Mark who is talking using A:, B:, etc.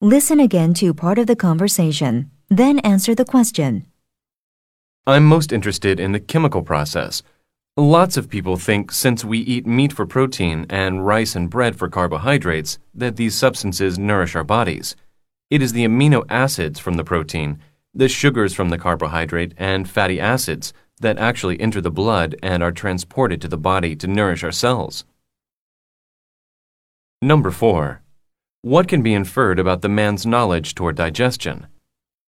A: Listen again to part of the conversation, then answer the question.
B: I'm most interested in the chemical process. Lots of people think since we eat meat for protein and rice and bread for carbohydrates, that these substances nourish our bodies. It is the amino acids from the protein, the sugars from the carbohydrate, and fatty acids that actually enter the blood and are transported to the body to nourish our cells. Number 4. What can be inferred about the man's knowledge toward digestion?